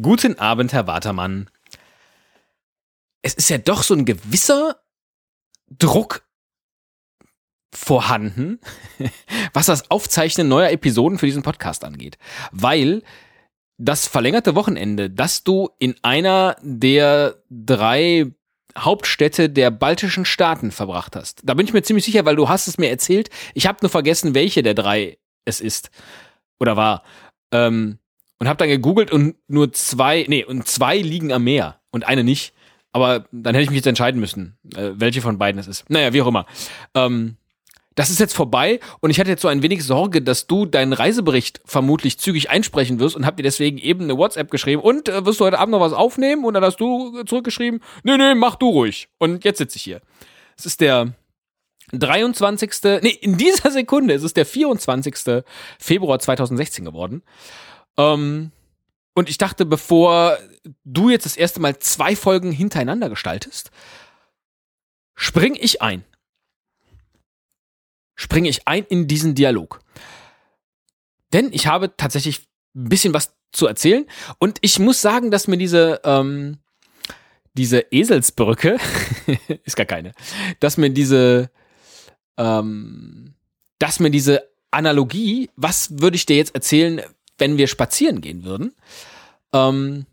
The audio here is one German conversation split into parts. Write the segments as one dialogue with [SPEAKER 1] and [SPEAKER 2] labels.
[SPEAKER 1] Guten Abend, Herr Watermann. Es ist ja doch so ein gewisser Druck vorhanden, was das Aufzeichnen neuer Episoden für diesen Podcast angeht. Weil das verlängerte Wochenende, das du in einer der drei Hauptstädte der baltischen Staaten verbracht hast. Da bin ich mir ziemlich sicher, weil du hast es mir erzählt. Ich habe nur vergessen, welche der drei es ist oder war. Ähm, und habe dann gegoogelt und nur zwei, nee, und zwei liegen am Meer und eine nicht. Aber dann hätte ich mich jetzt entscheiden müssen, äh, welche von beiden es ist. Naja, wie auch immer. Ähm, das ist jetzt vorbei und ich hatte jetzt so ein wenig Sorge, dass du deinen Reisebericht vermutlich zügig einsprechen wirst und hab dir deswegen eben eine WhatsApp geschrieben und äh, wirst du heute Abend noch was aufnehmen und dann hast du zurückgeschrieben, nee, nee, mach du ruhig. Und jetzt sitze ich hier. Es ist der 23. Nee, in dieser Sekunde es ist der 24. Februar 2016 geworden. Ähm, und ich dachte, bevor du jetzt das erste Mal zwei Folgen hintereinander gestaltest, spring ich ein springe ich ein in diesen Dialog. Denn ich habe tatsächlich ein bisschen was zu erzählen und ich muss sagen, dass mir diese, ähm, diese Eselsbrücke, ist gar keine, dass mir diese, ähm, dass mir diese Analogie, was würde ich dir jetzt erzählen, wenn wir spazieren gehen würden, ähm,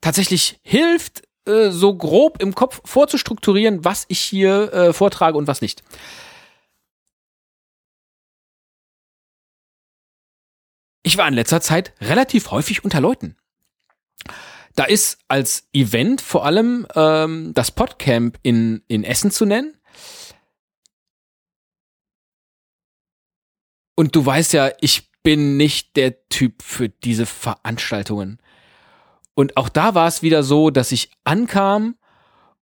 [SPEAKER 1] tatsächlich hilft, äh, so grob im Kopf vorzustrukturieren, was ich hier äh, vortrage und was nicht. Ich war in letzter Zeit relativ häufig unter Leuten. Da ist als Event vor allem ähm, das Podcamp in, in Essen zu nennen. Und du weißt ja, ich bin nicht der Typ für diese Veranstaltungen. Und auch da war es wieder so, dass ich ankam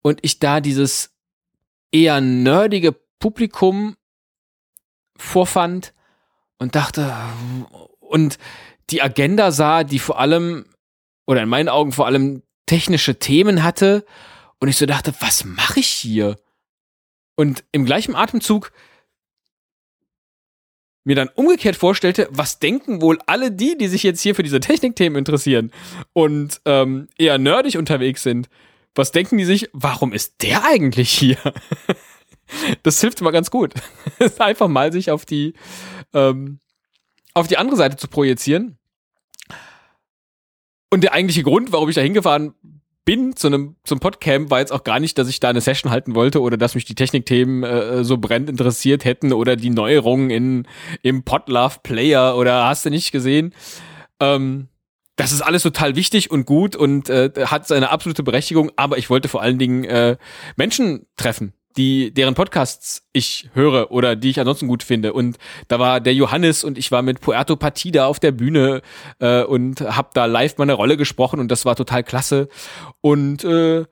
[SPEAKER 1] und ich da dieses eher nerdige Publikum vorfand und dachte, und die Agenda sah, die vor allem, oder in meinen Augen vor allem technische Themen hatte. Und ich so dachte, was mache ich hier? Und im gleichen Atemzug mir dann umgekehrt vorstellte, was denken wohl alle die, die sich jetzt hier für diese Technikthemen interessieren und ähm, eher nerdig unterwegs sind, was denken die sich, warum ist der eigentlich hier? das hilft immer ganz gut. Einfach mal sich auf die, ähm, auf die andere Seite zu projizieren. Und der eigentliche Grund, warum ich da hingefahren bin zu einem zum Podcamp war jetzt auch gar nicht, dass ich da eine Session halten wollte oder dass mich die Technikthemen äh, so brennend interessiert hätten oder die Neuerungen in im Podlove Player oder hast du nicht gesehen. Ähm, das ist alles total wichtig und gut und äh, hat seine absolute Berechtigung, aber ich wollte vor allen Dingen äh, Menschen treffen, die deren Podcasts ich höre oder die ich ansonsten gut finde. Und da war der Johannes und ich war mit Puerto Partida auf der Bühne äh, und hab da live meine Rolle gesprochen und das war total klasse. Und äh,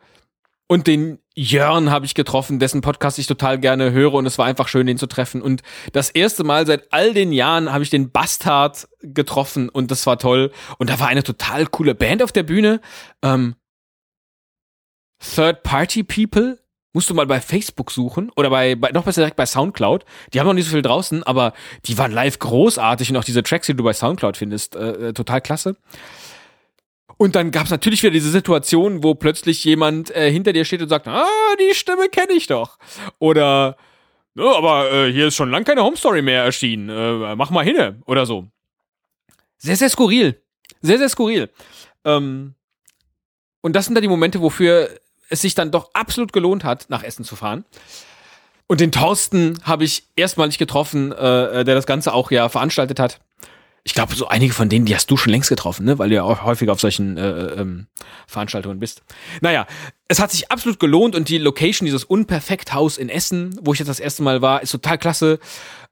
[SPEAKER 1] und den Jörn habe ich getroffen, dessen Podcast ich total gerne höre und es war einfach schön, den zu treffen. Und das erste Mal seit all den Jahren habe ich den Bastard getroffen und das war toll. Und da war eine total coole Band auf der Bühne. Ähm, Third Party People Musst du mal bei Facebook suchen oder bei, bei noch besser direkt bei Soundcloud. Die haben noch nicht so viel draußen, aber die waren live großartig und auch diese Tracks, die du bei Soundcloud findest, äh, äh total klasse. Und dann gab es natürlich wieder diese Situation, wo plötzlich jemand äh, hinter dir steht und sagt, ah, die Stimme kenne ich doch. Oder, no, aber äh, hier ist schon lang keine Home Story mehr erschienen. Äh, mach mal hinne oder so. Sehr, sehr skurril. Sehr, sehr skurril. Ähm, und das sind dann die Momente, wofür es sich dann doch absolut gelohnt hat, nach Essen zu fahren. Und den Thorsten habe ich erstmalig getroffen, äh, der das Ganze auch ja veranstaltet hat. Ich glaube, so einige von denen, die hast du schon längst getroffen, ne? weil du ja auch häufiger auf solchen äh, ähm, Veranstaltungen bist. Naja, es hat sich absolut gelohnt und die Location, dieses Unperfekt-Haus in Essen, wo ich jetzt das erste Mal war, ist total klasse.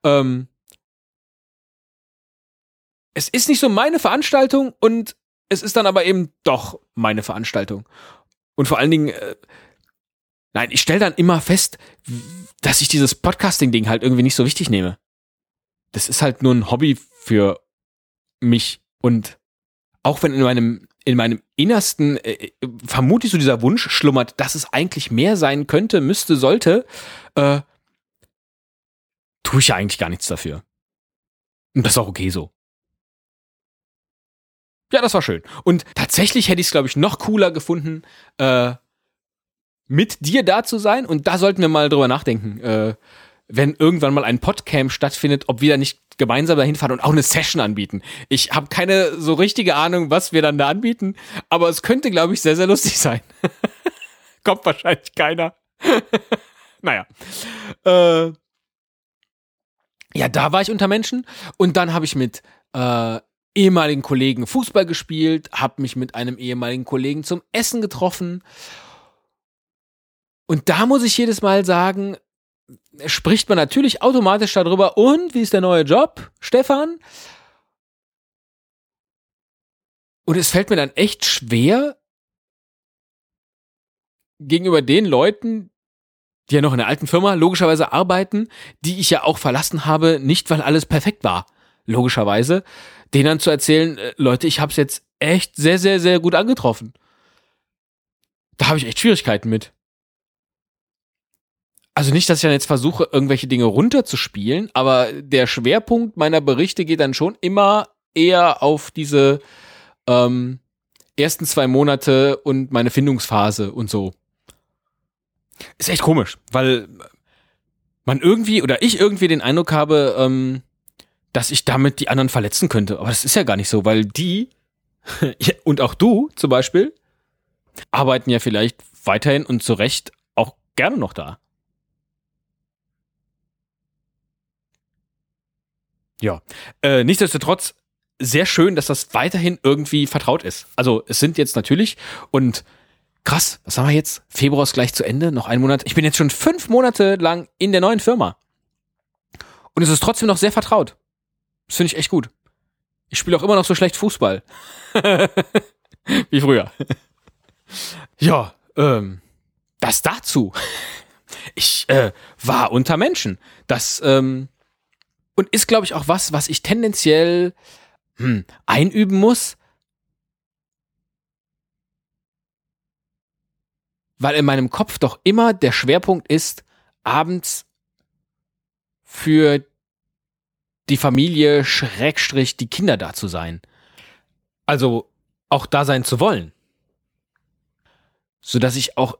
[SPEAKER 1] Ähm, es ist nicht so meine Veranstaltung und es ist dann aber eben doch meine Veranstaltung. Und vor allen Dingen, äh, nein, ich stelle dann immer fest, dass ich dieses Podcasting-Ding halt irgendwie nicht so wichtig nehme. Das ist halt nur ein Hobby für mich. Und auch wenn in meinem, in meinem Innersten äh, vermutlich so dieser Wunsch schlummert, dass es eigentlich mehr sein könnte, müsste, sollte, äh, tue ich ja eigentlich gar nichts dafür. Und das ist auch okay so. Ja, das war schön. Und tatsächlich hätte ich es, glaube ich, noch cooler gefunden, äh, mit dir da zu sein. Und da sollten wir mal drüber nachdenken, äh, wenn irgendwann mal ein Podcamp stattfindet, ob wir da nicht gemeinsam dahin fahren und auch eine Session anbieten. Ich habe keine so richtige Ahnung, was wir dann da anbieten, aber es könnte, glaube ich, sehr, sehr lustig sein. Kommt wahrscheinlich keiner. naja. Äh, ja, da war ich unter Menschen und dann habe ich mit äh, ehemaligen Kollegen Fußball gespielt, habe mich mit einem ehemaligen Kollegen zum Essen getroffen. Und da muss ich jedes Mal sagen, spricht man natürlich automatisch darüber, und wie ist der neue Job, Stefan? Und es fällt mir dann echt schwer, gegenüber den Leuten, die ja noch in der alten Firma logischerweise arbeiten, die ich ja auch verlassen habe, nicht weil alles perfekt war, logischerweise, denen dann zu erzählen, äh, Leute, ich habe es jetzt echt sehr, sehr, sehr gut angetroffen. Da habe ich echt Schwierigkeiten mit. Also nicht, dass ich dann jetzt versuche, irgendwelche Dinge runterzuspielen, aber der Schwerpunkt meiner Berichte geht dann schon immer eher auf diese ähm, ersten zwei Monate und meine Findungsphase und so. Ist echt komisch, weil man irgendwie oder ich irgendwie den Eindruck habe, ähm, dass ich damit die anderen verletzen könnte. Aber das ist ja gar nicht so, weil die und auch du zum Beispiel arbeiten ja vielleicht weiterhin und zu Recht auch gerne noch da. Ja, äh, nichtsdestotrotz sehr schön, dass das weiterhin irgendwie vertraut ist. Also es sind jetzt natürlich und krass, was haben wir jetzt? Februar ist gleich zu Ende, noch ein Monat. Ich bin jetzt schon fünf Monate lang in der neuen Firma. Und es ist trotzdem noch sehr vertraut. Das finde ich echt gut. Ich spiele auch immer noch so schlecht Fußball. Wie früher. ja, ähm, das dazu. Ich äh, war unter Menschen. Das ähm, und ist, glaube ich, auch was, was ich tendenziell hm, einüben muss. Weil in meinem Kopf doch immer der Schwerpunkt ist, abends für die Familie, Schrägstrich, die Kinder da zu sein. Also auch da sein zu wollen. Sodass ich auch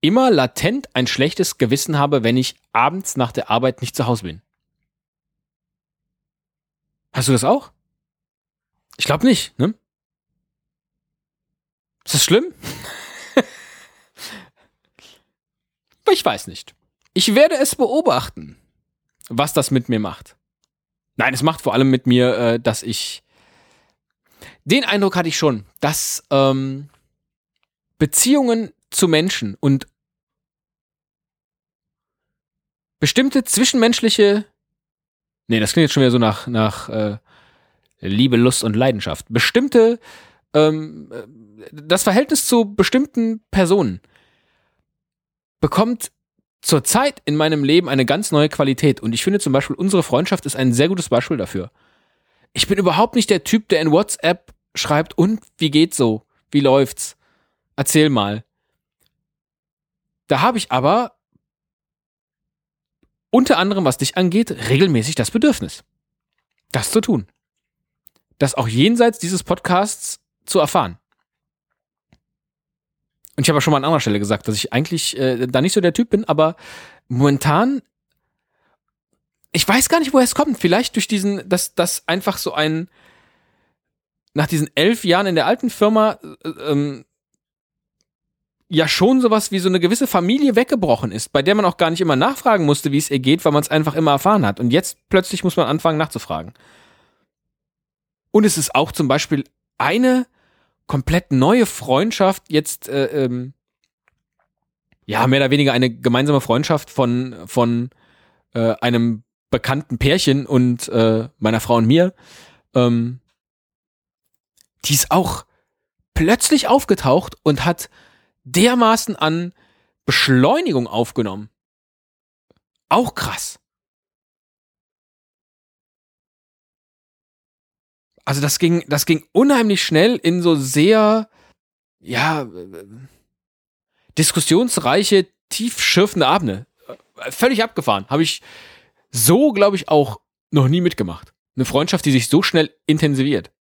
[SPEAKER 1] immer latent ein schlechtes Gewissen habe, wenn ich abends nach der Arbeit nicht zu Hause bin. Hast du das auch? Ich glaube nicht, ne? Ist das schlimm? ich weiß nicht. Ich werde es beobachten, was das mit mir macht. Nein, es macht vor allem mit mir, äh, dass ich den Eindruck hatte ich schon, dass ähm, Beziehungen zu Menschen und bestimmte zwischenmenschliche, nee, das klingt jetzt schon wieder so nach, nach äh, Liebe, Lust und Leidenschaft, bestimmte, ähm, das Verhältnis zu bestimmten Personen bekommt zurzeit in meinem Leben eine ganz neue Qualität. Und ich finde zum Beispiel, unsere Freundschaft ist ein sehr gutes Beispiel dafür. Ich bin überhaupt nicht der Typ, der in WhatsApp schreibt, und wie geht's so? Wie läuft's? Erzähl mal. Da habe ich aber unter anderem, was dich angeht, regelmäßig das Bedürfnis, das zu tun. Das auch jenseits dieses Podcasts zu erfahren. Und ich habe ja schon mal an anderer Stelle gesagt, dass ich eigentlich äh, da nicht so der Typ bin, aber momentan, ich weiß gar nicht, woher es kommt. Vielleicht durch diesen, dass das einfach so ein, nach diesen elf Jahren in der alten Firma, äh, ähm, ja schon sowas wie so eine gewisse Familie weggebrochen ist, bei der man auch gar nicht immer nachfragen musste, wie es ihr geht, weil man es einfach immer erfahren hat. Und jetzt plötzlich muss man anfangen nachzufragen. Und es ist auch zum Beispiel eine komplett neue Freundschaft jetzt äh, ähm, ja mehr oder weniger eine gemeinsame Freundschaft von von äh, einem bekannten Pärchen und äh, meiner Frau und mir ähm, die ist auch plötzlich aufgetaucht und hat dermaßen an Beschleunigung aufgenommen. Auch krass. Also das ging, das ging unheimlich schnell in so sehr, ja, diskussionsreiche, tiefschürfende Abende. Völlig abgefahren. Habe ich so, glaube ich, auch noch nie mitgemacht. Eine Freundschaft, die sich so schnell intensiviert.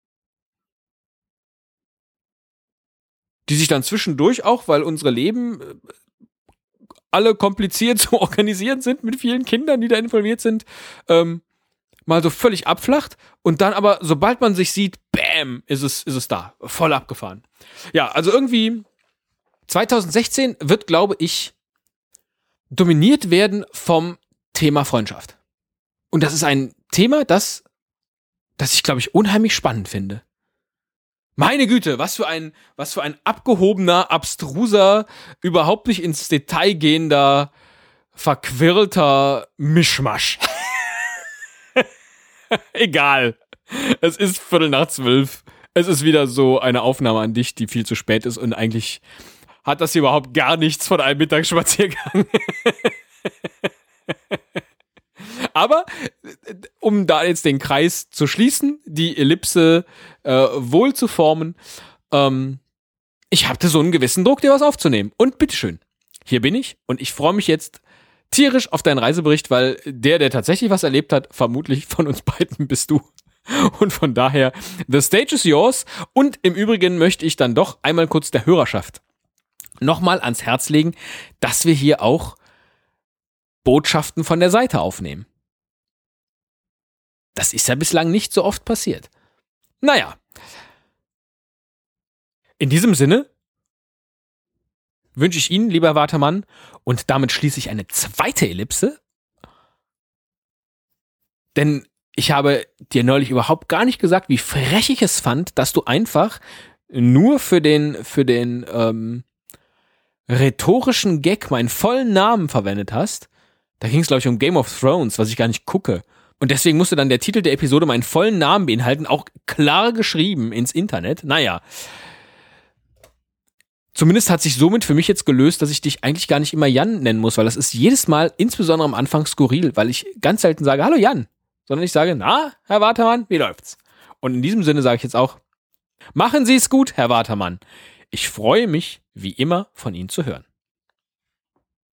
[SPEAKER 1] die sich dann zwischendurch auch, weil unsere Leben äh, alle kompliziert zu organisieren sind mit vielen Kindern, die da involviert sind, ähm, mal so völlig abflacht und dann aber, sobald man sich sieht, bam, ist es, ist es da. Voll abgefahren. Ja, also irgendwie 2016 wird, glaube ich, dominiert werden vom Thema Freundschaft. Und das ist ein Thema, das, das ich, glaube ich, unheimlich spannend finde. Meine Güte, was für ein, was für ein abgehobener, abstruser, überhaupt nicht ins Detail gehender, verquirlter Mischmasch. Egal. Es ist Viertel nach zwölf. Es ist wieder so eine Aufnahme an dich, die viel zu spät ist und eigentlich hat das hier überhaupt gar nichts von einem Mittagsspaziergang. Aber um da jetzt den Kreis zu schließen, die Ellipse äh, wohl zu formen, ähm, ich hatte so einen gewissen Druck, dir was aufzunehmen. Und bitteschön, hier bin ich und ich freue mich jetzt tierisch auf deinen Reisebericht, weil der, der tatsächlich was erlebt hat, vermutlich von uns beiden bist du. Und von daher, the stage is yours. Und im Übrigen möchte ich dann doch einmal kurz der Hörerschaft nochmal ans Herz legen, dass wir hier auch Botschaften von der Seite aufnehmen. Das ist ja bislang nicht so oft passiert. Naja. In diesem Sinne wünsche ich Ihnen, lieber Watermann, und damit schließe ich eine zweite Ellipse. Denn ich habe dir neulich überhaupt gar nicht gesagt, wie frech ich es fand, dass du einfach nur für den, für den ähm, rhetorischen Gag meinen vollen Namen verwendet hast. Da ging es, glaube ich, um Game of Thrones, was ich gar nicht gucke. Und deswegen musste dann der Titel der Episode meinen vollen Namen beinhalten, auch klar geschrieben ins Internet. Naja. Zumindest hat sich somit für mich jetzt gelöst, dass ich dich eigentlich gar nicht immer Jan nennen muss, weil das ist jedes Mal, insbesondere am Anfang, skurril, weil ich ganz selten sage, hallo Jan, sondern ich sage, na, Herr Watermann, wie läuft's? Und in diesem Sinne sage ich jetzt auch, machen Sie es gut, Herr Watermann. Ich freue mich, wie immer, von Ihnen zu hören.